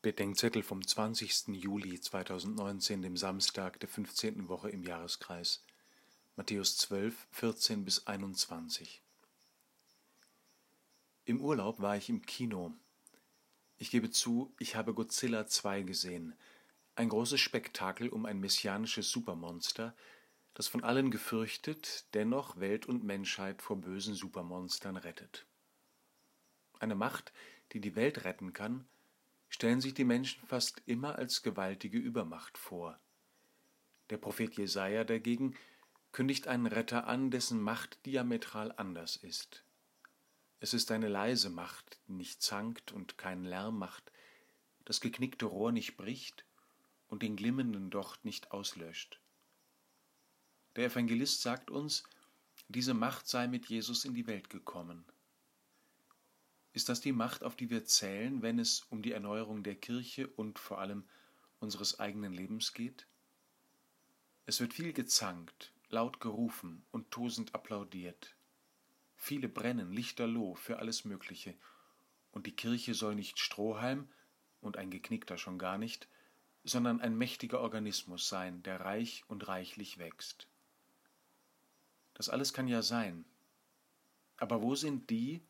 Bedenkzettel vom 20. Juli 2019, dem Samstag der 15. Woche im Jahreskreis. Matthäus 12, 14 bis 21. Im Urlaub war ich im Kino. Ich gebe zu, ich habe Godzilla 2 gesehen. Ein großes Spektakel um ein messianisches Supermonster, das von allen gefürchtet, dennoch Welt und Menschheit vor bösen Supermonstern rettet. Eine Macht, die die Welt retten kann, stellen sich die Menschen fast immer als gewaltige Übermacht vor. Der Prophet Jesaja dagegen kündigt einen Retter an, dessen Macht diametral anders ist. Es ist eine leise Macht, die nicht zankt und keinen Lärm macht, das geknickte Rohr nicht bricht und den glimmenden Docht nicht auslöscht. Der Evangelist sagt uns, diese Macht sei mit Jesus in die Welt gekommen. Ist das die Macht, auf die wir zählen, wenn es um die Erneuerung der Kirche und vor allem unseres eigenen Lebens geht? Es wird viel gezankt, laut gerufen und tosend applaudiert. Viele brennen lichterloh für alles Mögliche, und die Kirche soll nicht Strohhalm und ein geknickter schon gar nicht, sondern ein mächtiger Organismus sein, der reich und reichlich wächst. Das alles kann ja sein. Aber wo sind die,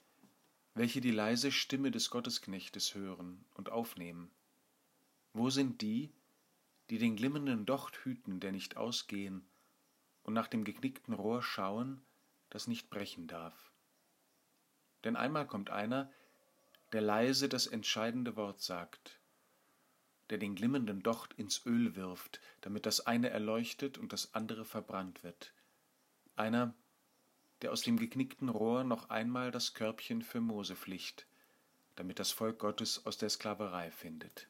welche die leise Stimme des Gottesknechtes hören und aufnehmen? Wo sind die, die den glimmenden Docht hüten, der nicht ausgehen, und nach dem geknickten Rohr schauen, das nicht brechen darf? Denn einmal kommt einer, der leise das entscheidende Wort sagt, der den glimmenden Docht ins Öl wirft, damit das eine erleuchtet und das andere verbrannt wird. Einer, der aus dem geknickten Rohr noch einmal das Körbchen für Mose flicht, damit das Volk Gottes aus der Sklaverei findet.